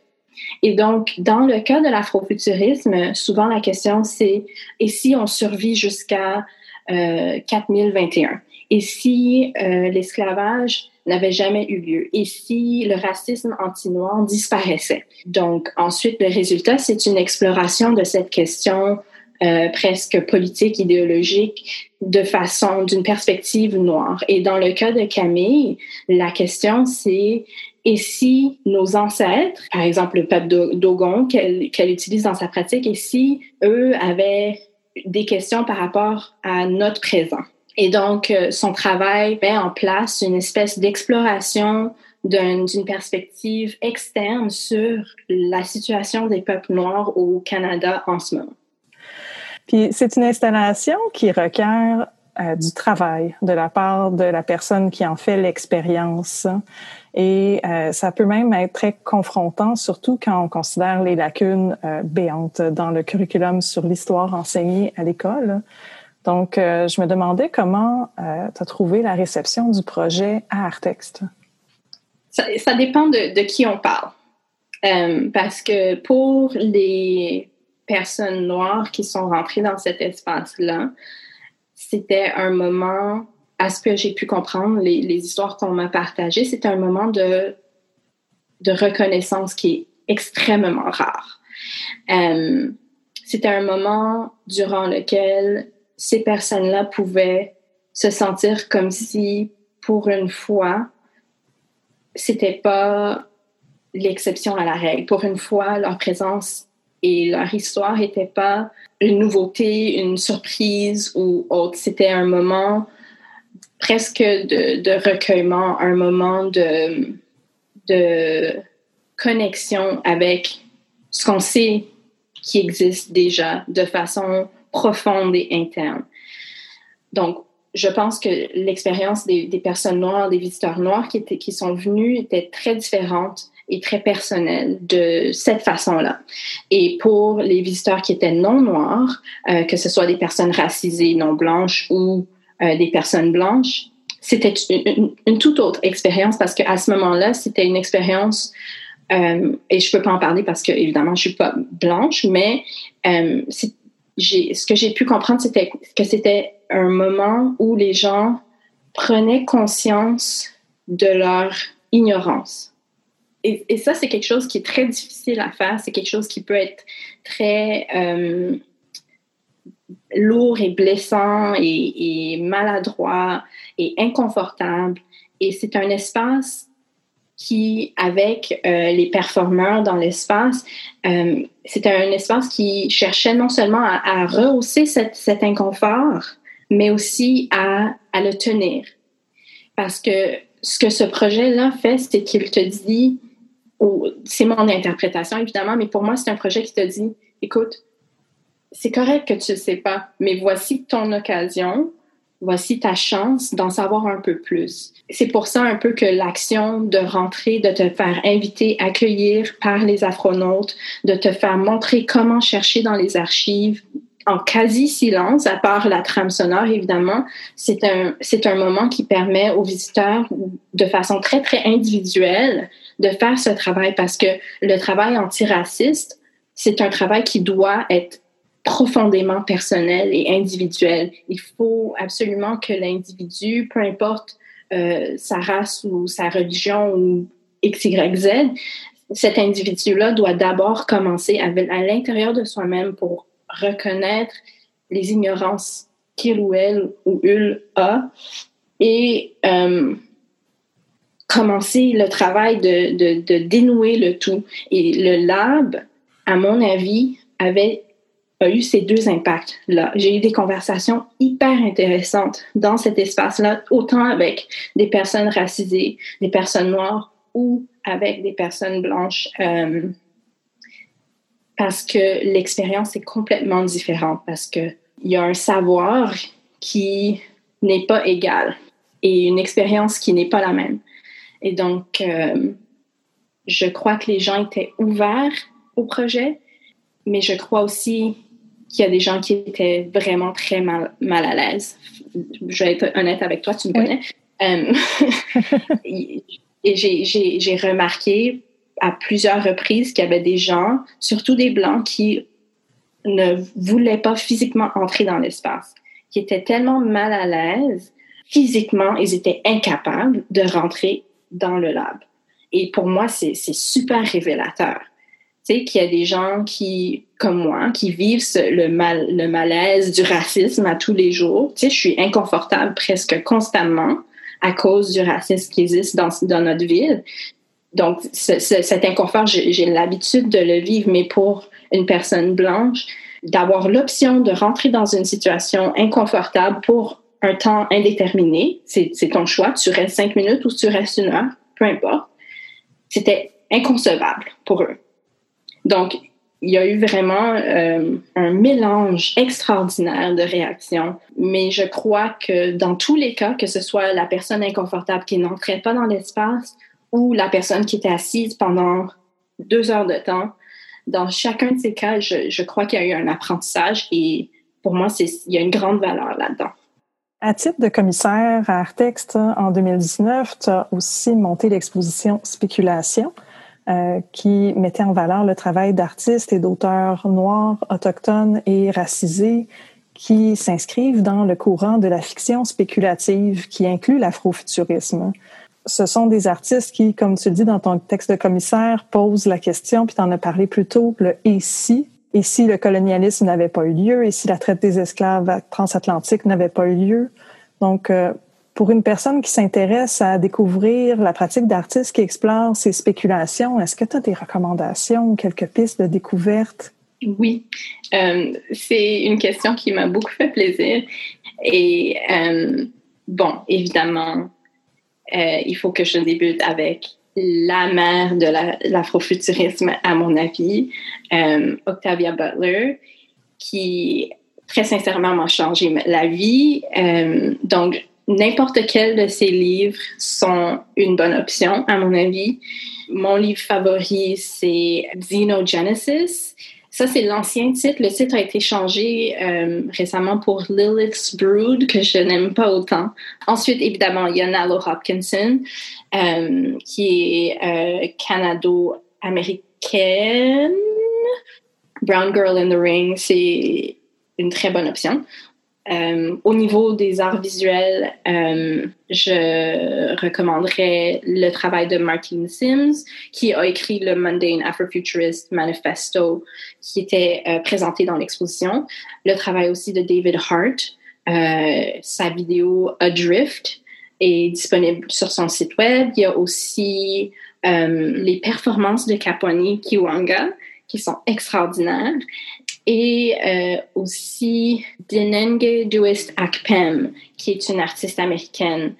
Et donc, dans le cas de l'afrofuturisme, souvent la question c'est « et si on survit jusqu'à 4021 » Et si euh, l'esclavage n'avait jamais eu lieu? Et si le racisme anti-noir disparaissait? Donc ensuite, le résultat, c'est une exploration de cette question euh, presque politique, idéologique, de façon, d'une perspective noire. Et dans le cas de Camille, la question, c'est et si nos ancêtres, par exemple le peuple Dogon qu'elle utilise dans sa pratique, et si eux avaient des questions par rapport à notre présent? Et donc, euh, son travail met en place une espèce d'exploration d'une perspective externe sur la situation des peuples noirs au Canada en ce moment. Puis c'est une installation qui requiert euh, du travail de la part de la personne qui en fait l'expérience. Et euh, ça peut même être très confrontant, surtout quand on considère les lacunes béantes dans le curriculum sur l'histoire enseignée à l'école. Donc, euh, je me demandais comment euh, tu as trouvé la réception du projet à Artext. Ça, dépend de, qui on parle. Euh, parce que pour les personnes noires qui sont rentrées dans cet espace-là, c'était un moment, à ce que j'ai pu comprendre, les, les histoires qu'on m'a partagées, c'était un moment de, de reconnaissance qui est extrêmement rare. Euh, c'était un moment durant lequel ces personnes-là pouvaient se sentir comme si, pour une fois, c'était pas l'exception à la règle. Pour une fois, leur présence et leur histoire n'étaient pas une nouveauté, une surprise ou autre. C'était un moment presque de, de, recueillement, un moment de, de connexion avec ce qu'on sait qui existe déjà de façon profonde et interne. Donc, je pense que l'expérience des, personnes noires, des visiteurs noirs qui, étaient, qui sont venus était très différente et très personnelle de cette façon-là. Et pour les visiteurs qui étaient non noirs, euh, que ce soit des personnes racisées, non blanches ou euh, des personnes blanches, c'était une, toute autre expérience parce qu'à ce moment-là, c'était une expérience euh, et je peux pas en parler parce que évidemment je suis pas blanche, mais euh, ce que j'ai pu comprendre, c'était que c'était un moment où les gens prenaient conscience de leur ignorance et, ça, c'est quelque chose qui est très difficile à faire. C'est quelque chose qui peut être très euh, lourd et blessant et, maladroit et inconfortable. Et c'est un espace qui, avec euh, les performeurs dans l'espace, euh, c'était un espace qui cherchait non seulement à, rehausser cet inconfort, mais aussi à, à le tenir. Parce que ce que ce projet-là fait, c'est qu'il te dit, c'est mon interprétation évidemment, mais pour moi, c'est un projet qui te dit, écoute, c'est correct que tu ne sais pas, mais voici ton occasion, voici ta chance d'en savoir un peu plus. C'est pour ça un peu que l'action de rentrer, de te faire inviter, accueillir par les afronautes, de te faire montrer comment chercher dans les archives, en quasi silence, à part la trame sonore, évidemment, c'est un, c'est un moment qui permet aux visiteurs, de façon très, très individuelle, de faire ce travail parce que le travail antiraciste, c'est un travail qui doit être profondément personnel et individuel. Il faut absolument que l'individu, peu importe euh, sa race ou sa religion ou X, Y, Z, cet individu-là doit d'abord commencer à, l'intérieur de soi-même pour reconnaître les ignorances qu'il ou elle ou il a et euh, commencer le travail de, dénouer le tout. Et le lab, à mon avis, avait a eu ces deux impacts-là. J'ai eu des conversations hyper intéressantes dans cet espace-là, autant avec des personnes racisées, des personnes noires ou avec des personnes blanches. Euh, parce que l'expérience est complètement différente, parce qu'il y a un savoir qui n'est pas égal et une expérience qui n'est pas la même. Et donc, euh, je crois que les gens étaient ouverts au projet, mais je crois aussi qu'il y a des gens qui étaient vraiment très mal, mal à l'aise. Je vais être honnête avec toi, tu me connais. Euh, et j'ai remarqué à plusieurs reprises qu'il y avait des gens, surtout des Blancs, qui ne voulaient pas physiquement entrer dans l'espace, qui étaient tellement mal à l'aise, physiquement, ils étaient incapables de rentrer dans le lab. Et pour moi, c'est super révélateur. Qu'il y a des gens qui, comme moi, qui vivent le, mal, le malaise du racisme à tous les jours. Tu sais, je suis inconfortable presque constamment à cause du racisme qui existe dans, notre ville. Donc, ce, cet inconfort, j'ai l'habitude de le vivre, mais pour une personne blanche, d'avoir l'option de rentrer dans une situation inconfortable pour un temps indéterminé, c'est ton choix, tu restes cinq minutes ou tu restes une heure, peu importe, c'était inconcevable pour eux. Donc, il y a eu vraiment euh, un mélange extraordinaire de réactions, mais je crois que dans tous les cas, que ce soit la personne inconfortable qui n'entrait pas dans l'espace ou la personne qui était assise pendant deux heures de temps. Dans chacun de ces cas, je, crois qu'il y a eu un apprentissage et pour moi, il y a une grande valeur là-dedans. À titre de commissaire à Artext en 2019, tu as aussi monté l'exposition Spéculation, euh, qui mettait en valeur le travail d'artistes et d'auteurs noirs, autochtones et racisés qui s'inscrivent dans le courant de la fiction spéculative qui inclut l'afrofuturisme ce sont des artistes qui, comme tu le dis dans ton texte de commissaire, posent la question, puis tu en as parlé plus tôt, le « et si ». Et si le colonialisme n'avait pas eu lieu, et si la traite des esclaves transatlantiques n'avait pas eu lieu? Donc, euh, pour une personne qui s'intéresse à découvrir la pratique d'artistes qui explorent ces spéculations, est-ce que tu as des recommandations quelques pistes de découverte? Oui, euh, c'est une question qui m'a beaucoup fait plaisir. Et euh, bon, évidemment, euh, il faut que je débute avec la mère de l'afrofuturisme, à mon avis, Octavia Butler, qui très sincèrement m'a changé la vie. Donc, n'importe quel de ses livres sont une bonne option, à mon avis. Mon livre favori, c'est Xenogenesis. Ça, c'est l'ancien titre. Le titre a été changé euh, récemment pour Lilith's Brood, que je n'aime pas autant. Ensuite, évidemment, il y a Nalo Hopkinson, euh, qui est euh, canado-américaine. Brown Girl in the Ring, c'est une très bonne option. Euh, au niveau des arts visuels, euh, je recommanderais le travail de Martin Sims, qui a écrit le Mundane Afrofuturist Manifesto, qui était euh, présenté dans l'exposition. Le travail aussi de David Hart, euh, sa vidéo Adrift est disponible sur son site web. Il y a aussi euh, les performances de Kaponi Kiwanga, qui sont extraordinaires et euh, aussi Dinenge Duist Akpem, qui est une artiste américaine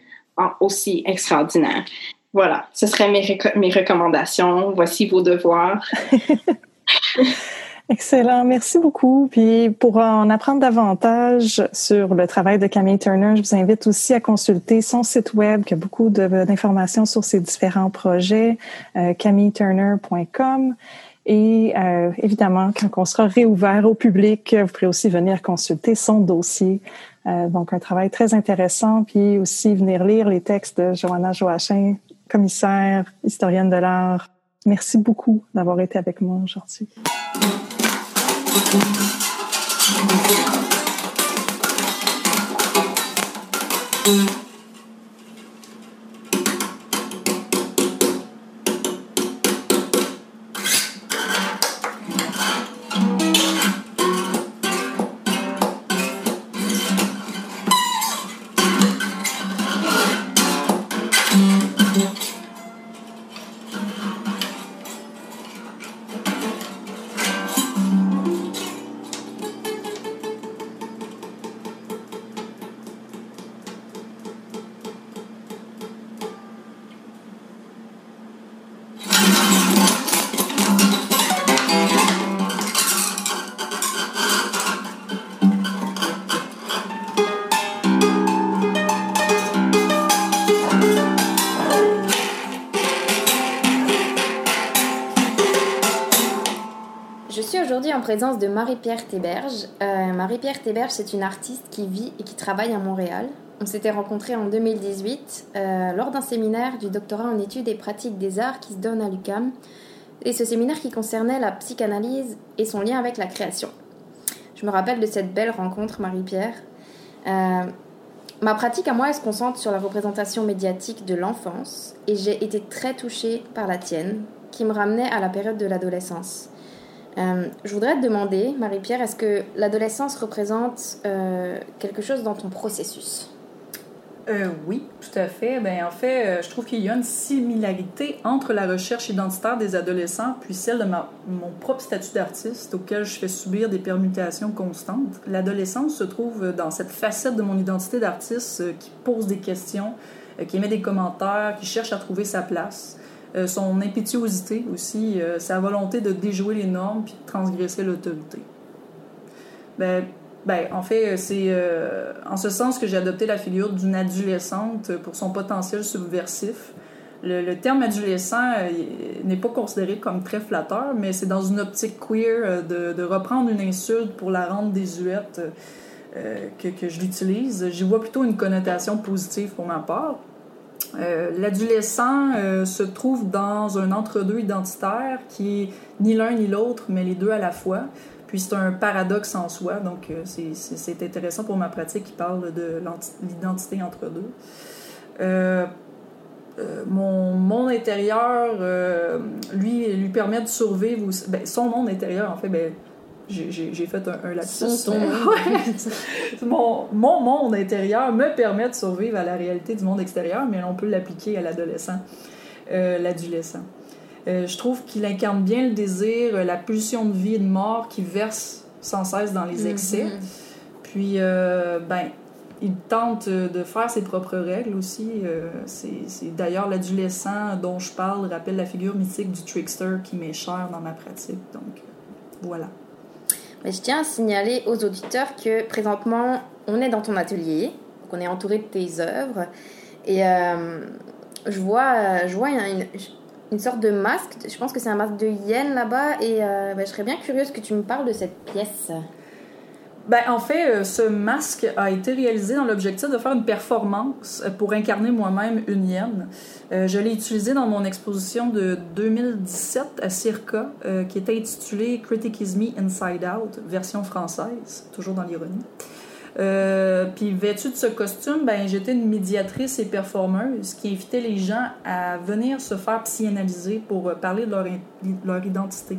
aussi extraordinaire. Voilà, ce seraient mes, mes recommandations. Voici vos devoirs. Excellent, merci beaucoup. Puis pour en apprendre davantage sur le travail de Camille Turner, je vous invite aussi à consulter son site web qui a beaucoup d'informations sur ses différents projets, euh, camilleturner.com. Et euh, évidemment, quand on sera réouvert au public, vous pourrez aussi venir consulter son dossier. Euh, donc, un travail très intéressant. Puis aussi venir lire les textes de Johanna Joachim, commissaire, historienne de l'art. Merci beaucoup d'avoir été avec moi aujourd'hui. Présence de Marie-Pierre Théberge. Euh, Marie-Pierre Théberge, c'est une artiste qui vit et qui travaille à Montréal. On s'était rencontrés en 2018 euh, lors d'un séminaire du doctorat en études et pratiques des arts qui se donne à l'UCAM. Et ce séminaire qui concernait la psychanalyse et son lien avec la création. Je me rappelle de cette belle rencontre, Marie-Pierre. Euh, ma pratique à moi, elle se concentre sur la représentation médiatique de l'enfance et j'ai été très touchée par la tienne, qui me ramenait à la période de l'adolescence. Euh, je voudrais te demander, Marie-Pierre, est-ce que l'adolescence représente euh, quelque chose dans ton processus? Euh, oui, tout à fait. Ben, en fait, je trouve qu'il y a une similarité entre la recherche identitaire des adolescents puis celle de mon propre statut d'artiste auquel je fais subir des permutations constantes. L'adolescence se trouve dans cette facette de mon identité d'artiste qui pose des questions, qui émet des commentaires, qui cherche à trouver sa place. Euh, son impétuosité aussi, euh, sa volonté de déjouer les normes puis de transgresser l'autorité. Ben, ben, en fait, c'est euh, en ce sens que j'ai adopté la figure d'une adolescente pour son potentiel subversif. Le, terme adolescent n'est pas considéré comme très flatteur, mais c'est dans une optique queer de, de, reprendre une insulte pour la rendre désuète que, que je l'utilise. J'y vois plutôt une connotation positive pour ma part. Euh, l'adolescent euh, se trouve dans un entre-deux identitaire qui est ni l'un ni l'autre, mais les deux à la fois. Puis c'est un paradoxe en soi, donc euh, c'est intéressant pour ma pratique qui parle de l'identité entre deux. mon monde intérieur, lui, lui permet de survivre. Ben, son monde intérieur, en fait, ben, j'ai fait un, un lapsus. mon, mon, monde intérieur me permet de survivre à la réalité du monde extérieur, mais on peut l'appliquer à l'adolescent, euh, l'adolescent. Euh, je trouve qu'il incarne bien le désir, la pulsion de vie et de mort qui verse sans cesse dans les excès. Mm-hmm. Puis, euh, ben, il tente de faire ses propres règles aussi. c'est d'ailleurs l'adolescent dont je parle rappelle la figure mythique du trickster qui m'est cher dans ma pratique. Donc, voilà. Je tiens à signaler aux auditeurs que présentement, on est dans ton atelier, qu'on est entouré de tes œuvres. Et euh, je vois, je vois une, une, sorte de masque. Je pense que c'est un masque de hyène là-bas. Et euh, ben, je serais bien curieuse que tu me parles de cette pièce. Ben, en fait, euh, ce masque a été réalisé dans l'objectif de faire une performance pour incarner moi-même une hyène. Euh, je l'ai utilisé dans mon exposition de 2017 à Circa, euh, qui était intitulée Critic is Me Inside Out, version française, toujours dans l'ironie. Euh, puis vêtue de ce costume, ben, j'étais une médiatrice et performeuse qui invitait les gens à venir se faire psychanalyser pour euh, parler de leur identité.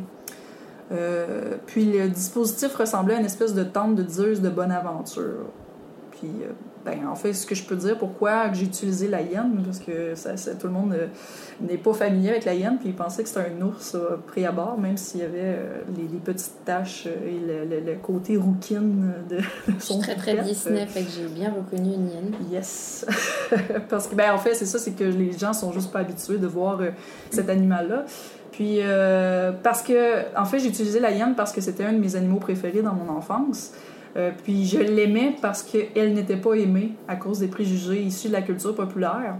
Euh, puis le dispositif ressemblait à une espèce de tente de Zeus de bonne aventure. Puis, euh, ben, en fait, ce que je peux dire, pourquoi j'ai utilisé la hyène, parce que ça, ça- tout le monde euh, n'est pas familier avec la hyène, puis il pensait que c'était un ours pris à bord, même s'il y avait les, les petites taches et le, le- le côté rouquine de, de Je suis son très très. Disney, fait que j'ai bien reconnu une hyène. Yes. Parce que, ben, en fait, c'est ça, c'est que les gens sont juste pas habitués de voir cet animal-là. Puis, euh, parce que, en fait, j'ai utilisé la hyène parce que c'était un de mes animaux préférés dans mon enfance. Euh, puis, je l'aimais parce qu'elle n'était pas aimée à cause des préjugés issus de la culture populaire.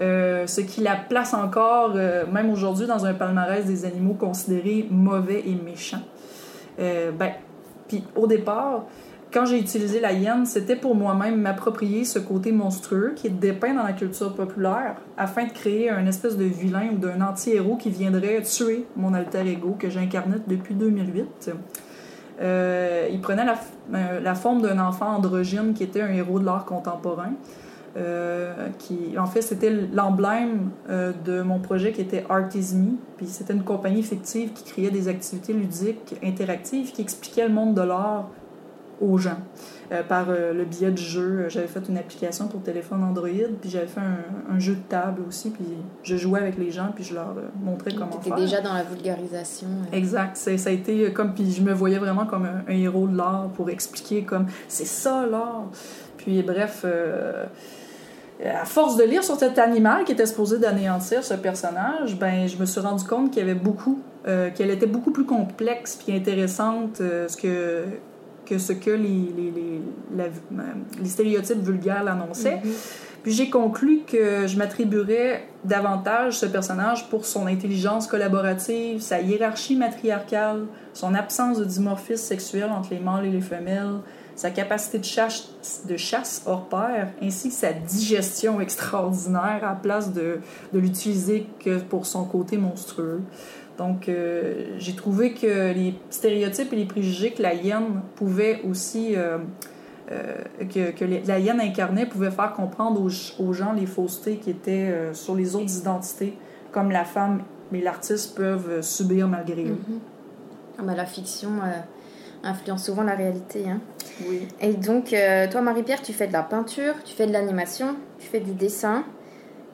Euh, ce qui la place encore, même aujourd'hui, dans un palmarès des animaux considérés mauvais et méchants. Ben, puis au départ, quand j'ai utilisé la hyène, c'était pour moi-même m'approprier ce côté monstrueux qui est dépeint dans la culture populaire afin de créer un espèce de vilain ou d'un anti-héros qui viendrait tuer mon alter ego que j'incarnais depuis 2008. Euh, il prenait euh, la forme d'un enfant androgyne qui était un héros de l'art contemporain. Euh, en fait, c'était l'emblème de mon projet qui était Art is Me. Puis c'était une compagnie fictive qui créait des activités ludiques interactives qui expliquaient le monde de l'art aux gens. Euh, par euh, le biais du jeu, Euh, j'avais fait une application pour téléphone Android, puis j'avais fait un, un jeu de table aussi, puis je jouais avec les gens, puis je leur euh, montrais comment faire. déjà dans la vulgarisation. Exact. Ça a été comme. Puis je me voyais vraiment comme un, un héros de l'art pour expliquer comme c'est ça l'art. Puis bref, à force de lire sur cet animal qui était supposé d'anéantir ce personnage, ben je me suis rendu compte qu'il y avait beaucoup, euh, qu'elle était beaucoup plus complexe puis intéressante euh, ce que que ce que les, les, les, la- les stéréotypes vulgaires annonçaient. Puis j'ai conclu que je m'attribuerais davantage ce personnage pour son intelligence collaborative, sa hiérarchie matriarcale, son absence de dimorphisme sexuel entre les mâles et les femelles, sa capacité de chasse, de chasse hors pair, ainsi que sa digestion extraordinaire à la place de, de l'utiliser que pour son côté monstrueux. Donc, euh, j'ai trouvé que les stéréotypes et les préjugés que la hyène pouvait aussi euh, euh, que, que les- la hyène incarnée pouvait faire comprendre aux, aux gens les faussetés qui étaient sur les autres identités, comme la femme et l'artiste peuvent subir malgré eux. Ah, bah, la fiction influence souvent la réalité. hein. Oui. Et donc, toi, Marie-Pierre, tu fais de la peinture, tu fais de l'animation, tu fais du dessin.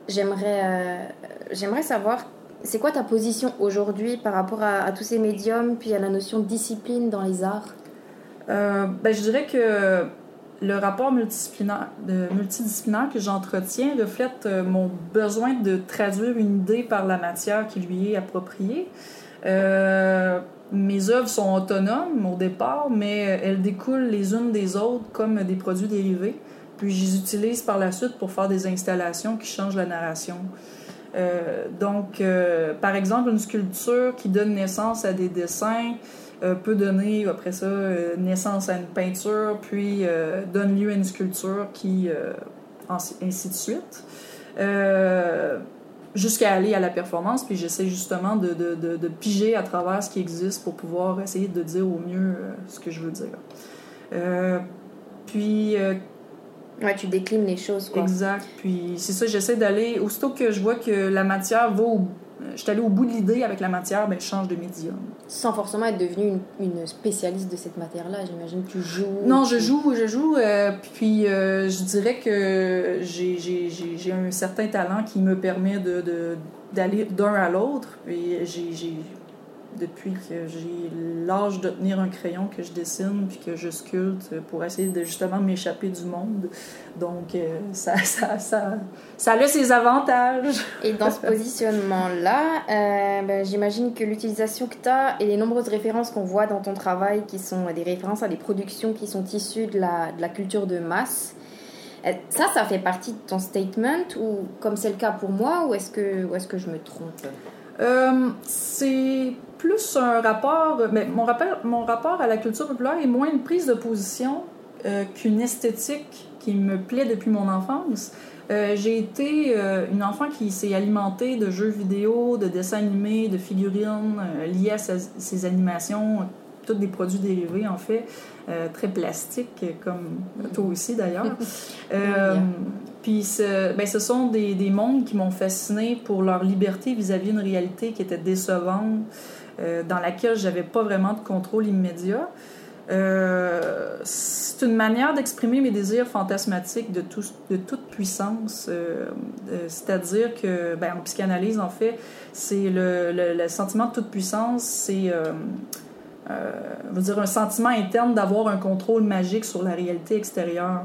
J'aimerais j'aimerais savoir, c'est quoi ta position aujourd'hui par rapport à, tous ces médiums, puis à la notion de discipline dans les arts? Euh, ben, je dirais que le rapport multidisciplinaire que j'entretiens reflète euh, mon besoin de traduire une idée par la matière qui lui est appropriée. Euh, mes œuvres sont autonomes au départ, mais elles découlent les unes des autres comme des produits dérivés. Puis je les utilise par la suite pour faire des installations qui changent la narration. Euh, donc, euh, par exemple, une sculpture qui donne naissance à des dessins euh, peut donner, après ça, naissance à une peinture, puis donne lieu à une sculpture qui... ainsi de suite. Jusqu'à aller à la performance, puis j'essaie justement de, de, piger à travers ce qui existe pour pouvoir essayer de dire au mieux ce que je veux dire. Puis, Ouais, tu déclines les choses, quoi. exact, puis c'est ça, j'essaie d'aller, aussitôt que je vois que la matière va au... Je suis allée au bout de l'idée avec la matière, ben, je change de médium. Sans forcément être devenue une, une spécialiste de cette matière-là, j'imagine. Tu joues. Non, je joue, je joue, euh, puis euh, je dirais que j'ai- un certain talent qui me permet de de- d'aller d'un à l'autre. Et j'ai- depuis que j'ai l'âge de tenir un crayon que je dessine puis que je sculpte pour essayer de justement m'échapper du monde. Donc euh, ça, ça, ça, ça a ses avantages. Et dans ce positionnement-là, euh, ben, j'imagine que l'utilisation que tu as et les nombreuses références qu'on voit dans ton travail, qui sont des références à des productions qui sont issues de la, de la culture de masse, euh, ça, ça fait partie de ton statement, ou comme c'est le cas pour moi, ou est-ce que, ou est-ce que je me trompe? Euh, c'est plus un rapport, mais mon rapport, mon rapport à la culture populaire est moins une prise de position euh, qu'une esthétique qui me plaît depuis mon enfance. Euh, j'ai été euh, une enfant qui s'est alimentée de jeux vidéo, de dessins animés, de figurines liées à ses, ses animations tous des produits dérivés, en fait, très plastiques, comme toi aussi d'ailleurs. Puis ce, ben, ce sont des, des mondes qui m'ont fasciné pour leur liberté vis-à-vis d'une réalité qui était décevante, euh, dans laquelle j'avais pas vraiment de contrôle immédiat. Euh, c'est une manière d'exprimer mes désirs fantasmatiques de, tout, de toute puissance. euh, C'est-à-dire que, ben, en psychanalyse, en fait, c'est le, le, sentiment de toute puissance, c'est dire, un sentiment interne d'avoir un contrôle magique sur la réalité extérieure.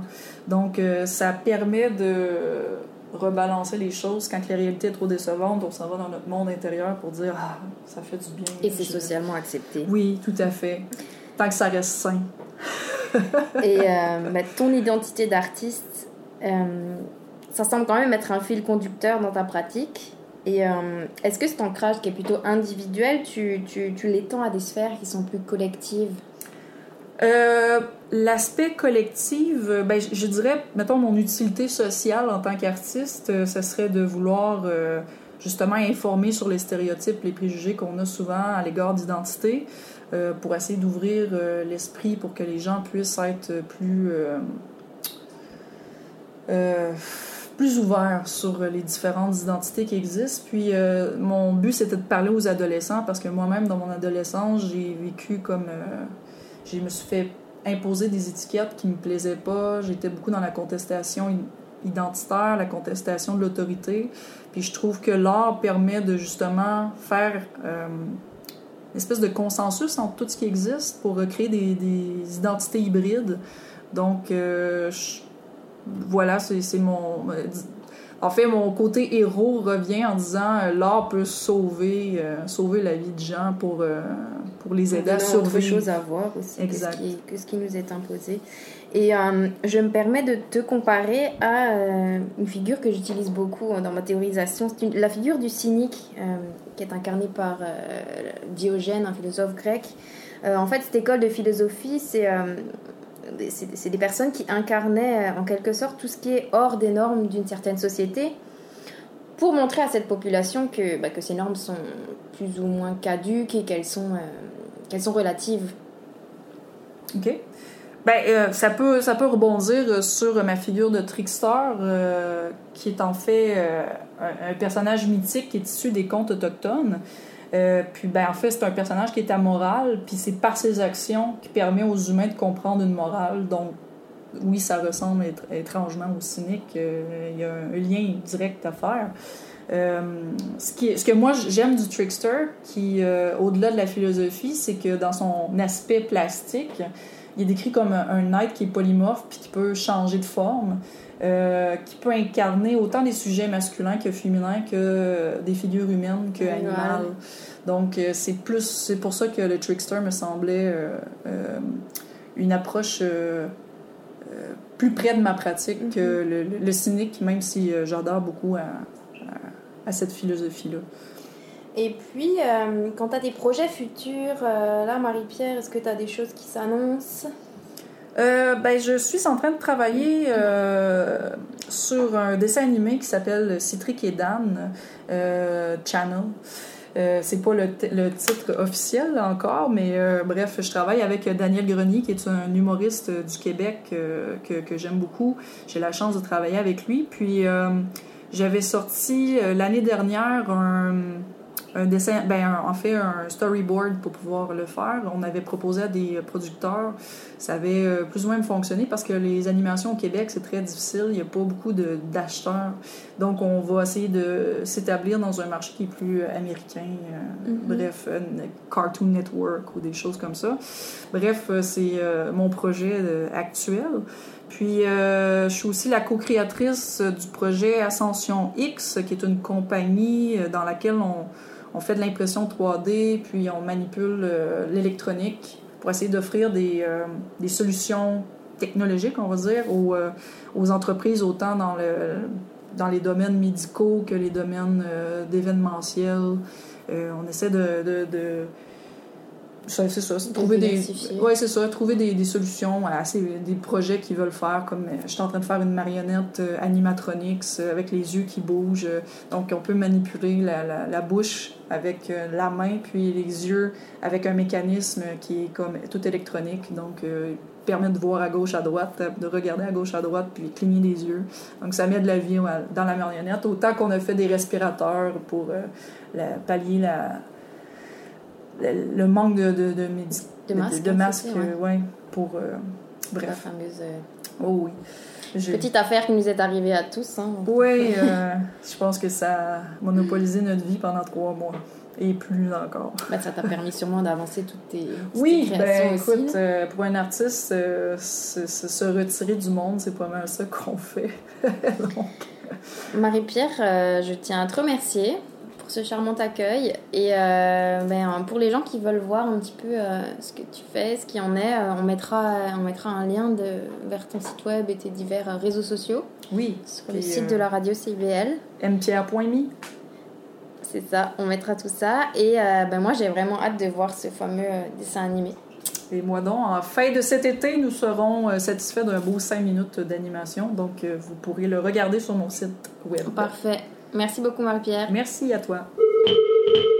Donc, ça permet de rebalancer les choses quand la réalité est trop décevante. On s'en va dans notre monde intérieur pour dire Ah, ça fait du bien. Et c'est socialement accepté. Oui, tout à fait. Tant que ça reste sain. Et euh, bah, ton identité d'artiste, euh, ça semble quand même être un fil conducteur dans ta pratique. Et euh, est-ce que cet ancrage qui est plutôt individuel, tu, tu, tu l'étends à des sphères qui sont plus collectives? Euh, L'aspect collectif, euh, ben, je, dirais, mettons, mon utilité sociale en tant qu'artiste, euh, ce serait de vouloir euh, justement informer sur les stéréotypes, les préjugés qu'on a souvent à l'égard d'identité, pour essayer d'ouvrir l'esprit pour que les gens puissent être plus, plus ouverts sur les différentes identités qui existent. Puis euh, mon but, c'était de parler aux adolescents parce que moi-même, dans mon adolescence, j'ai vécu comme... je me suis fait imposer des étiquettes qui me plaisaient pas. J'étais beaucoup dans la contestation identitaire, la contestation de l'autorité. Puis je trouve que l'art permet de justement faire euh, une espèce de consensus entre tout ce qui existe pour créer des, identités hybrides. Donc, euh, voilà, c'est c'est mon. En fait, mon côté héros revient en disant euh, l'art peut sauver, euh, sauver la vie de gens pour, euh, pour les aider à Donner autre survivre. chose à voir aussi Exact. Que, ce qui, que ce qui nous est imposé. Et euh, je me permets de te comparer à une figure que j'utilise beaucoup dans ma théorisation. C'est une- la figure du cynique, qui est incarnée par Diogène, un philosophe grec. En fait, cette école de philosophie, c'est c'est des personnes qui incarnaient euh, en quelque sorte tout ce qui est hors des normes d'une certaine société pour montrer à cette population que, bah, que ces normes sont plus ou moins caduques et qu'elles sont, euh, sont relatives. OK. Ben, euh, ça, peut, ça peut rebondir sur ma figure de trickster, qui est en fait un personnage mythique qui est issu des contes autochtones. Euh, puis, ben, en fait, c'est un personnage qui est amoral, puis c'est par ses actions qui permet aux humains de comprendre une morale. Donc, oui, ça ressemble étr- étrangement au cynique. euh, Il y a un, lien direct à faire. Euh, ce, qui, ce que moi j'aime du trickster, qui au-delà de la philosophie, c'est que dans son aspect plastique, il est décrit comme un, un être qui est polymorphe puis qui peut changer de forme, euh, qui peut incarner autant des sujets masculins que féminins que des figures humaines que Animales. Donc euh, c'est plus c'est pour ça que le trickster me semblait euh, euh, une approche plus près de ma pratique que le, le- cynique, même si j'adore beaucoup à, à- à cette philosophie-là. Et puis, quant à tes projets futurs, là, Marie-Pierre, est-ce que tu as des choses qui s'annoncent? Euh, ben, je suis en train de travailler euh, sur un dessin animé qui s'appelle Citric et Dan euh, Channel. Euh, c'est pas le, titre officiel encore, mais bref, je travaille avec Daniel Grenier, qui est un humoriste du Québec que, que j'aime beaucoup. J'ai la chance de travailler avec lui. Puis j'avais sorti l'année dernière un, un dessin, ben, un- en fait, un storyboard pour pouvoir le faire. On avait proposé à des producteurs. Ça avait euh, plus ou moins fonctionné parce que les animations au Québec, c'est très difficile. Il n'y a pas beaucoup d'acheteurs. Donc, on va essayer de s'établir dans un marché qui est plus euh, américain. euh, Mhm. Bref, Cartoon Network ou des choses comme ça. Bref, c'est euh, mon projet actuel. Puis, euh, je suis aussi la co-créatrice du projet Ascension X, qui est une compagnie dans laquelle on, on fait de l'impression 3D, puis on manipule euh, l'électronique pour essayer d'offrir des, euh, des solutions technologiques, on va dire, aux, euh, aux entreprises, autant dans, le, dans les domaines médicaux que les domaines d'événementiel. On essaie de, c'est ça. Trouver des, ouais, c'est ça. Trouver des, des solutions à ces, des projets qu'ils veulent faire. Comme euh, je suis en train de faire une marionnette euh, animatronics euh, avec les yeux qui bougent. donc, on peut manipuler la, la, la bouche avec la main, puis les yeux avec un mécanisme qui est comme tout électronique. Donc, euh, permet de voir à gauche, à droite, de regarder à gauche, à droite, puis cligner des yeux. Donc, ça met de la vie dans la marionnette. Autant qu'on a fait des respirateurs pour euh, la- pallier la, le, manque de, de, de, masques, de masques, c'est ça, ouais. euh, ouais, pour... euh, La bref. fameuse euh, Oh oui. Je- petite affaire qui nous est arrivée à tous. Hein. Oui, euh, je pense que ça a monopolisé notre vie pendant trois mois. Et plus encore. Ben, ça t'a permis sûrement d'avancer toutes tes, toutes Oui, tes ben créations aussi. écoute, euh, pour un artiste, euh, se se- se retirer du monde, c'est pas mal ça qu'on fait. Donc, Marie-Pierre, je tiens à te remercier pour ce charmant accueil. Et euh, ben, pour les gens qui veulent voir un petit peu euh, ce que tu fais, ce qu'il en est, euh, on, mettra, on mettra un lien de, vers ton site web et tes divers réseaux sociaux oui, sur le site de la radio CIBL. mpierre.me. C'est ça, on mettra tout ça. Et ben, moi, j'ai vraiment hâte de voir ce fameux dessin animé. Et moi donc, en fin de cet été, nous serons satisfaits d'un beau 5 minutes d'animation. Donc, vous pourrez le regarder sur mon site web. Parfait. Merci beaucoup, Marie-Pierre. Merci à toi.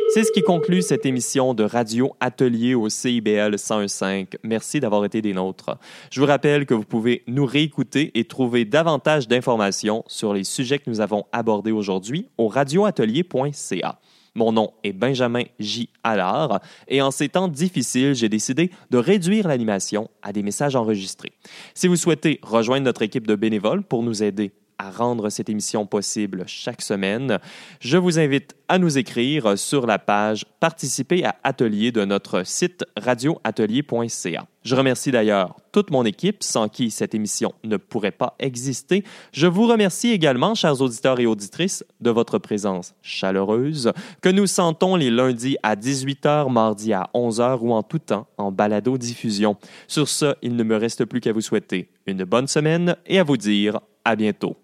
C'est ce qui conclut cette émission de Radio Atelier au CIBL 101.5. Merci d'avoir été des nôtres. Je vous rappelle que vous pouvez nous réécouter et trouver davantage d'informations sur les sujets que nous avons abordés aujourd'hui au radioatelier.ca. Mon nom est Benjamin J. Allard et en ces temps difficiles, j'ai décidé de réduire l'animation à des messages enregistrés. Si vous souhaitez rejoindre notre équipe de bénévoles pour nous aider à rendre cette émission possible chaque semaine, je vous invite à nous écrire sur la page Participer à Atelier de notre site radioatelier.ca. Je remercie d'ailleurs toute mon équipe sans qui cette émission ne pourrait pas exister. Je vous remercie également, chers auditeurs et auditrices, de votre présence chaleureuse que nous sentons les lundis à 18h, mardi à 11h ou en tout temps en balado-diffusion. Sur ce, il ne me reste plus qu'à vous souhaiter une bonne semaine et à vous dire à bientôt.